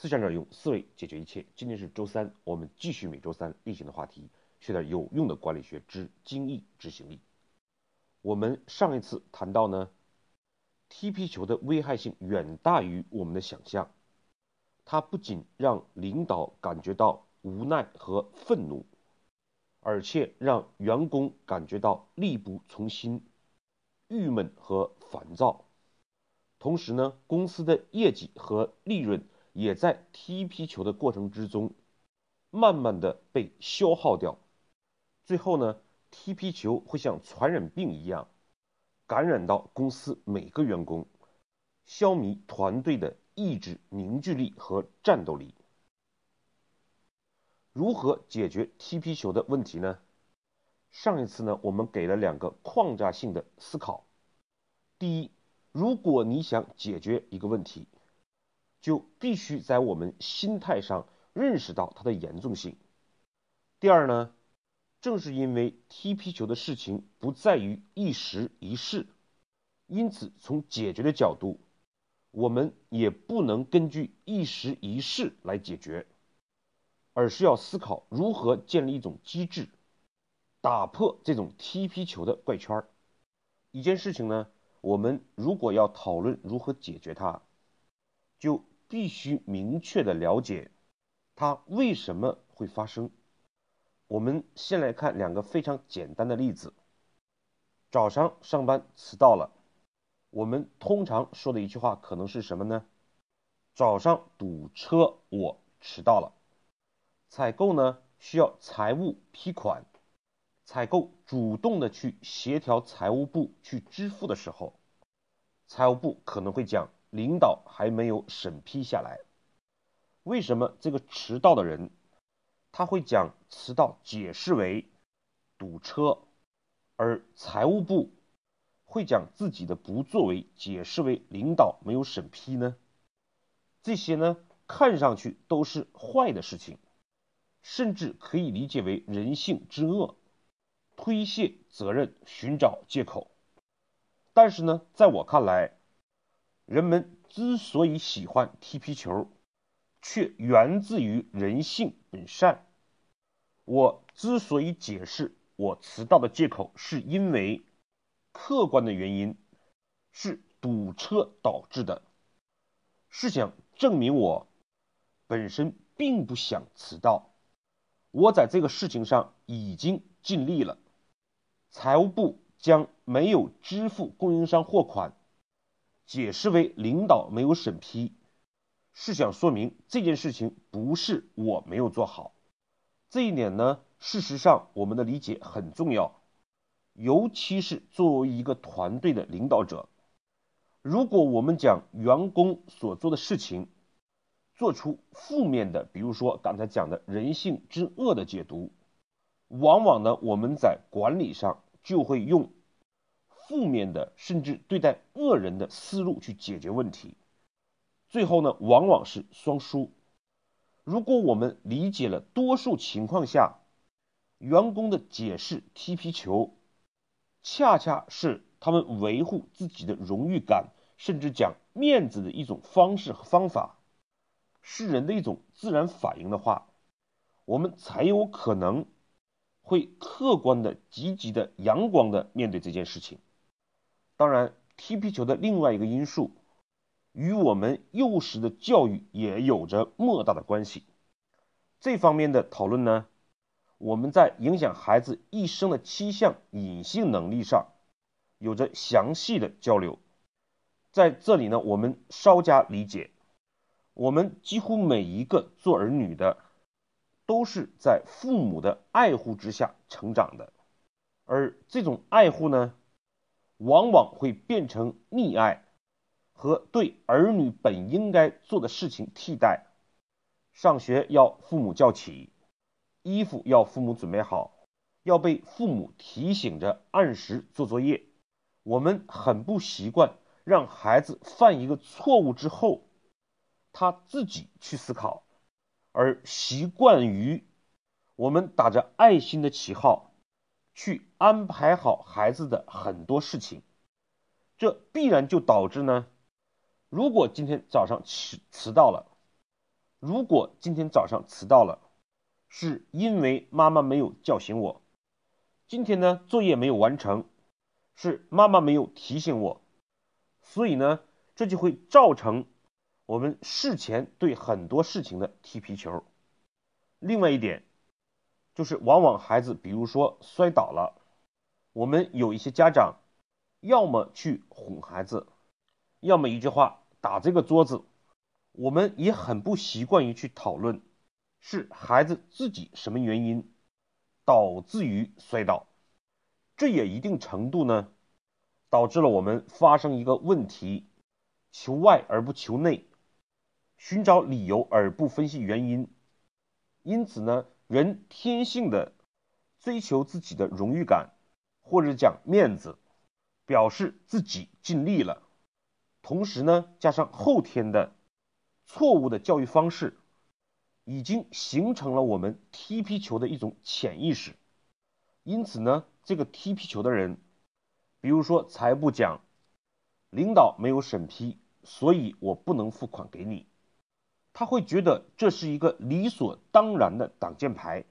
思想者用思维解决一切。今天是周三，我们继续每周三例行的话题，学点有用的管理学之精益执行力。我们上一次谈到呢，踢皮球的危害性远大于我们的想象，它不仅让领导感觉到无奈和愤怒，而且让员工感觉到力不从心、郁闷和烦躁。同时呢，公司的业绩和利润也在踢皮球的过程之中，慢慢的被消耗掉。最后呢，踢皮球会像传染病一样，感染到公司每个员工，消弭团队的意志凝聚力和战斗力。如何解决踢皮球的问题呢？上一次呢，我们给了两个框架性的思考。第一。如果你想解决一个问题，就必须在我们心态上认识到它的严重性。第二呢，正是因为踢皮球的事情不在于一时一事，因此从解决的角度，我们也不能根据一时一事来解决，而是要思考如何建立一种机制，打破这种踢皮球的怪圈儿。一件事情呢。我们如果要讨论如何解决它，就必须明确的了解它为什么会发生。我们先来看两个非常简单的例子。早上上班迟到了，我们通常说的一句话可能是什么呢？早上堵车，我迟到了。采购呢需要财务批款。采购主动的去协调财务部去支付的时候，财务部可能会讲领导还没有审批下来。为什么这个迟到的人他会将迟到解释为堵车，而财务部会将自己的不作为解释为领导没有审批呢？这些呢看上去都是坏的事情，甚至可以理解为人性之恶。推卸责任，寻找借口。但是呢，在我看来，人们之所以喜欢踢皮球，却源自于人性本善。我之所以解释我迟到的借口，是因为客观的原因是堵车导致的，是想证明我本身并不想迟到。我在这个事情上已经尽力了。财务部将没有支付供应商货款解释为领导没有审批，是想说明这件事情不是我没有做好。这一点呢，事实上我们的理解很重要，尤其是作为一个团队的领导者，如果我们将员工所做的事情做出负面的，比如说刚才讲的人性之恶的解读。往往呢，我们在管理上就会用负面的，甚至对待恶人的思路去解决问题，最后呢，往往是双输。如果我们理解了多数情况下员工的解释踢皮球，恰恰是他们维护自己的荣誉感，甚至讲面子的一种方式和方法，是人的一种自然反应的话，我们才有可能。会客观的、积极的、阳光的面对这件事情。当然，踢皮球的另外一个因素，与我们幼时的教育也有着莫大的关系。这方面的讨论呢，我们在影响孩子一生的七项隐性能力上，有着详细的交流。在这里呢，我们稍加理解，我们几乎每一个做儿女的。都是在父母的爱护之下成长的，而这种爱护呢，往往会变成溺爱和对儿女本应该做的事情替代。上学要父母叫起，衣服要父母准备好，要被父母提醒着按时做作业。我们很不习惯让孩子犯一个错误之后，他自己去思考。而习惯于我们打着爱心的旗号去安排好孩子的很多事情，这必然就导致呢，如果今天早上迟迟到了，如果今天早上迟到了，是因为妈妈没有叫醒我；今天呢，作业没有完成，是妈妈没有提醒我。所以呢，这就会造成我们事前对很多事情的踢皮球。另外一点，就是往往孩子，比如说摔倒了，我们有一些家长，要么去哄孩子，要么一句话打这个桌子。我们也很不习惯于去讨论，是孩子自己什么原因导致于摔倒，这也一定程度呢。导致了我们发生一个问题：求外而不求内，寻找理由而不分析原因。因此呢，人天性的追求自己的荣誉感，或者讲面子，表示自己尽力了。同时呢，加上后天的错误的教育方式，已经形成了我们踢皮球的一种潜意识。因此呢，这个踢皮球的人。比如说，财务讲，领导没有审批，所以我不能付款给你。他会觉得这是一个理所当然的挡箭牌，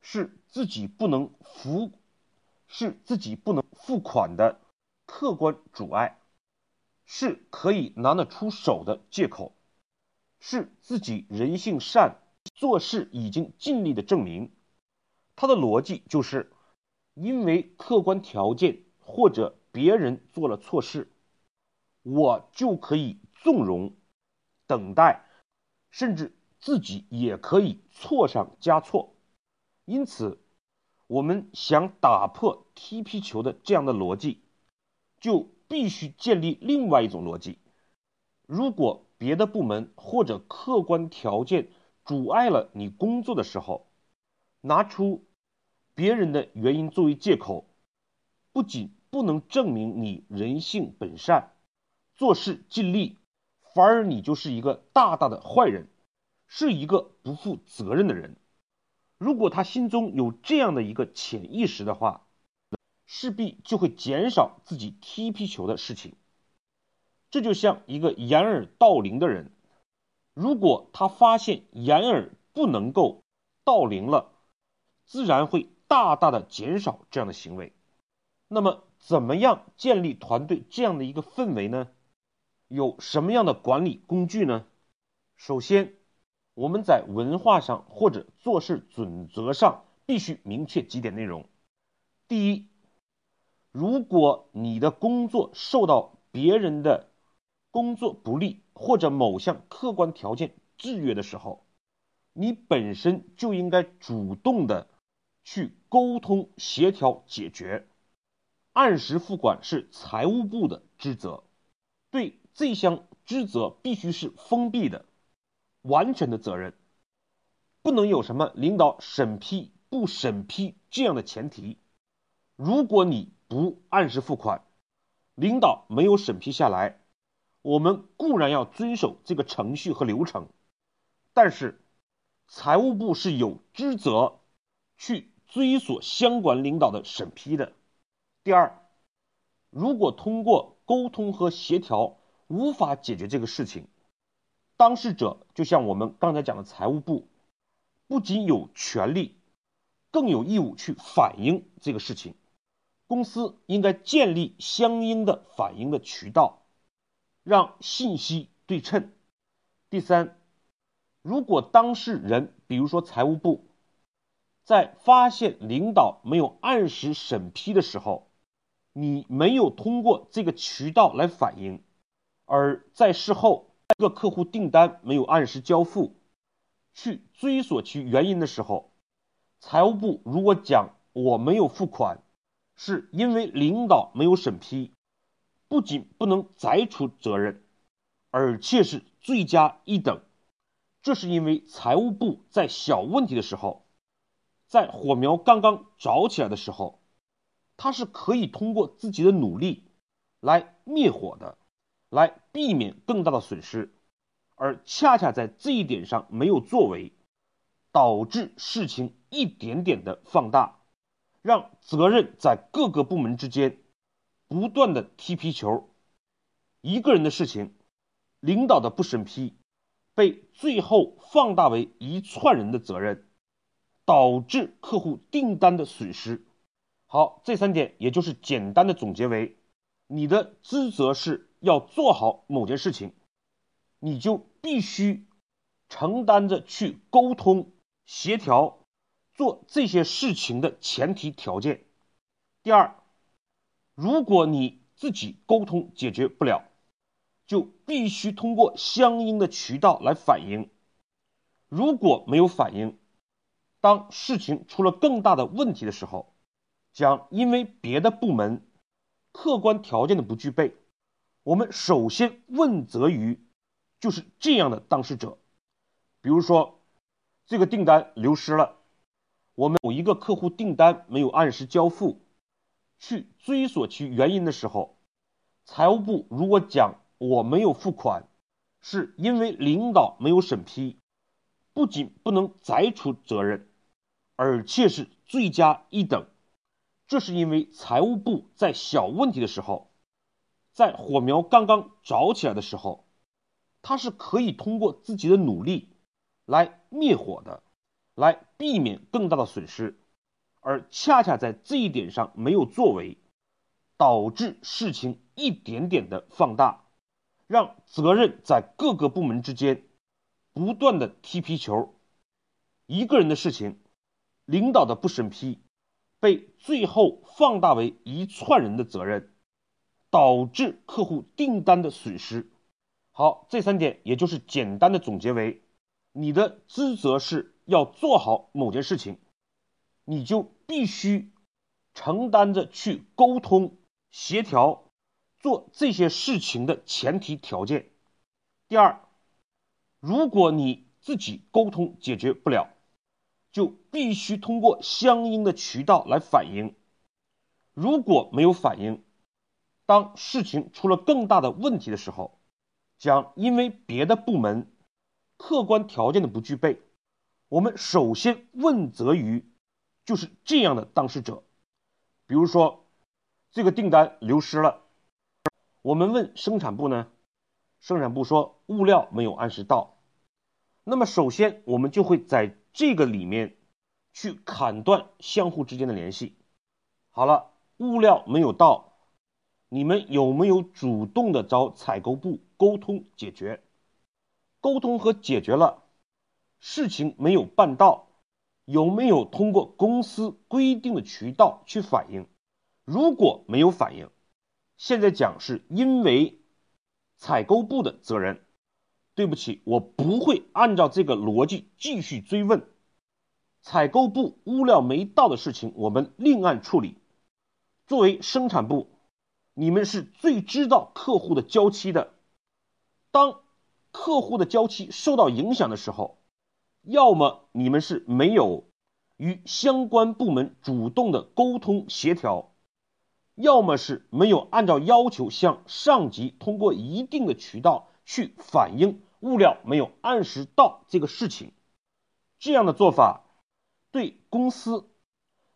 是自己不能付，是自己不能付款的客观阻碍，是可以拿得出手的借口，是自己人性善，做事已经尽力的证明。他的逻辑就是，因为客观条件。或者别人做了错事，我就可以纵容、等待，甚至自己也可以错上加错。因此，我们想打破踢皮球的这样的逻辑，就必须建立另外一种逻辑：如果别的部门或者客观条件阻碍了你工作的时候，拿出别人的原因作为借口。不仅不能证明你人性本善、做事尽力，反而你就是一个大大的坏人，是一个不负责任的人。如果他心中有这样的一个潜意识的话，势必就会减少自己踢皮球的事情。这就像一个掩耳盗铃的人，如果他发现掩耳不能够盗铃了，自然会大大的减少这样的行为。那么，怎么样建立团队这样的一个氛围呢？有什么样的管理工具呢？首先，我们在文化上或者做事准则上必须明确几点内容。第一，如果你的工作受到别人的工作不利或者某项客观条件制约的时候，你本身就应该主动的去沟通协调解决。按时付款是财务部的职责，对这项职责必须是封闭的、完全的责任，不能有什么领导审批不审批这样的前提。如果你不按时付款，领导没有审批下来，我们固然要遵守这个程序和流程，但是财务部是有职责去追索相关领导的审批的。第二，如果通过沟通和协调无法解决这个事情，当事者就像我们刚才讲的财务部，不仅有权利，更有义务去反映这个事情。公司应该建立相应的反映的渠道，让信息对称。第三，如果当事人，比如说财务部，在发现领导没有按时审批的时候，你没有通过这个渠道来反映，而在事后一个客户订单没有按时交付，去追索其原因的时候，财务部如果讲我没有付款，是因为领导没有审批，不仅不能摘除责任，而且是罪加一等。这是因为财务部在小问题的时候，在火苗刚刚着起来的时候。他是可以通过自己的努力来灭火的，来避免更大的损失，而恰恰在这一点上没有作为，导致事情一点点的放大，让责任在各个部门之间不断的踢皮球。一个人的事情，领导的不审批，被最后放大为一串人的责任，导致客户订单的损失。好，这三点也就是简单的总结为：你的职责是要做好某件事情，你就必须承担着去沟通、协调、做这些事情的前提条件。第二，如果你自己沟通解决不了，就必须通过相应的渠道来反映。如果没有反应，当事情出了更大的问题的时候，将因为别的部门客观条件的不具备，我们首先问责于就是这样的当事者。比如说，这个订单流失了，我们某一个客户订单没有按时交付，去追索其原因的时候，财务部如果讲。我没有付款，是因为领导没有审批，不仅不能摘除责任，而且是罪加一等。这是因为财务部在小问题的时候，在火苗刚刚着起来的时候，他是可以通过自己的努力来灭火的，来避免更大的损失，而恰恰在这一点上没有作为，导致事情一点点的放大。让责任在各个部门之间不断的踢皮球，一个人的事情，领导的不审批，被最后放大为一串人的责任，导致客户订单的损失。好，这三点也就是简单的总结为：你的职责是要做好某件事情，你就必须承担着去沟通协调。做这些事情的前提条件。第二，如果你自己沟通解决不了，就必须通过相应的渠道来反映。如果没有反应，当事情出了更大的问题的时候，将因为别的部门客观条件的不具备，我们首先问责于就是这样的当事者。比如说，这个订单流失了。我们问生产部呢，生产部说物料没有按时到。那么首先我们就会在这个里面去砍断相互之间的联系。好了，物料没有到，你们有没有主动的找采购部沟通解决？沟通和解决了，事情没有办到，有没有通过公司规定的渠道去反映？如果没有反应。现在讲是因为采购部的责任，对不起，我不会按照这个逻辑继续追问。采购部物料没到的事情，我们另案处理。作为生产部，你们是最知道客户的交期的。当客户的交期受到影响的时候，要么你们是没有与相关部门主动的沟通协调。要么是没有按照要求向上级通过一定的渠道去反映物料没有按时到这个事情，这样的做法对公司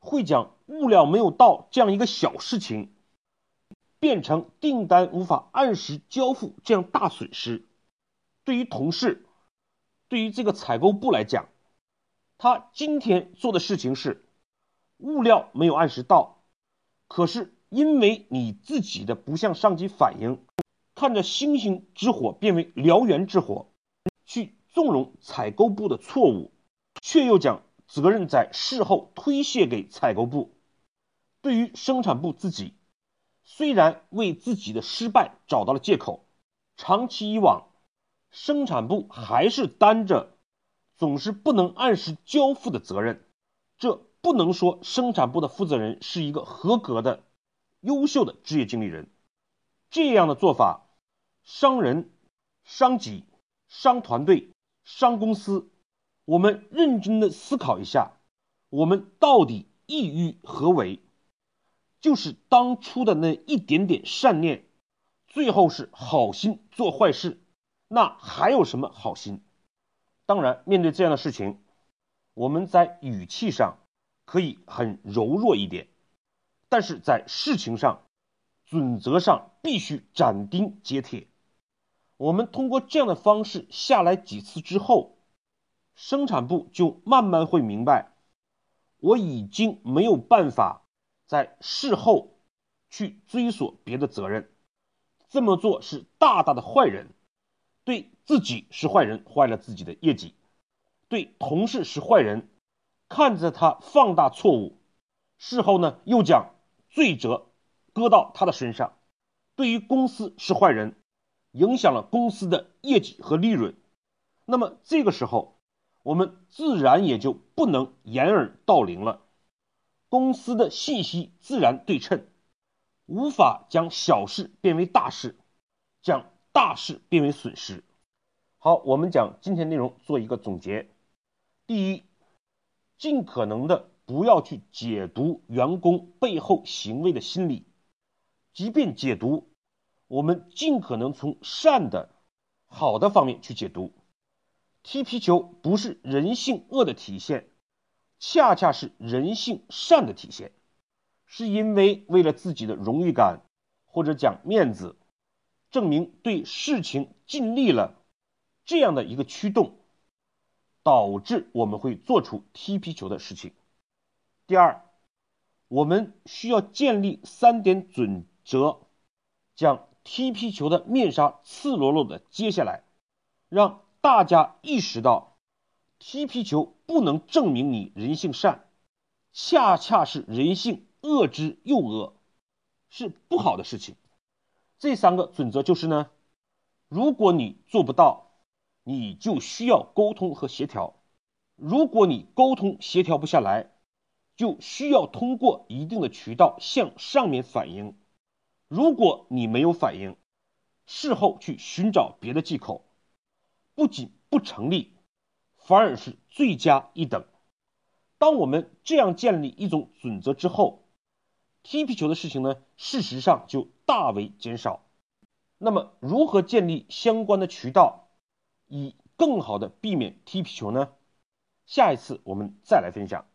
会将物料没有到这样一个小事情变成订单无法按时交付这样大损失。对于同事，对于这个采购部来讲，他今天做的事情是物料没有按时到，可是。因为你自己的不向上级反映，看着星星之火变为燎原之火，去纵容采购部的错误，却又将责任在事后推卸给采购部。对于生产部自己，虽然为自己的失败找到了借口，长期以往，生产部还是担着总是不能按时交付的责任。这不能说生产部的负责人是一个合格的。优秀的职业经理人，这样的做法伤人、伤己、伤团队、伤公司。我们认真的思考一下，我们到底意欲何为？就是当初的那一点点善念，最后是好心做坏事，那还有什么好心？当然，面对这样的事情，我们在语气上可以很柔弱一点。但是在事情上、准则上必须斩钉截铁。我们通过这样的方式下来几次之后，生产部就慢慢会明白，我已经没有办法在事后去追索别的责任，这么做是大大的坏人，对自己是坏人，坏了自己的业绩；对同事是坏人，看着他放大错误，事后呢又将罪责搁到他的身上；对于公司是坏人。影响了公司的业绩和利润，那么这个时候，我们自然也就不能掩耳盗铃了。公司的信息自然对称，无法将小事变为大事，将大事变为损失。好，我们讲今天内容做一个总结。第一，尽可能的不要去解读员工背后行为的心理，即便解读。我们尽可能从善的、好的方面去解读。踢皮球不是人性恶的体现，恰恰是人性善的体现。是因为为了自己的荣誉感，或者讲面子，证明对事情尽力了，这样的一个驱动，导致我们会做出踢皮球的事情。第二，我们需要建立三点准则，将。踢皮球的面纱赤裸裸的揭下来，让大家意识到，踢皮球不能证明你人性善，恰恰是人性恶之又恶，是不好的事情。这三个准则就是呢，如果你做不到，你就需要沟通和协调；如果你沟通协调不下来，就需要通过一定的渠道向上面反映。如果你没有反应，事后去寻找别的借口，不仅不成立，反而是罪加一等。当我们这样建立一种准则之后，踢皮球的事情呢，事实上就大为减少。那么，如何建立相关的渠道，以更好的避免踢皮球呢？下一次我们再来分享。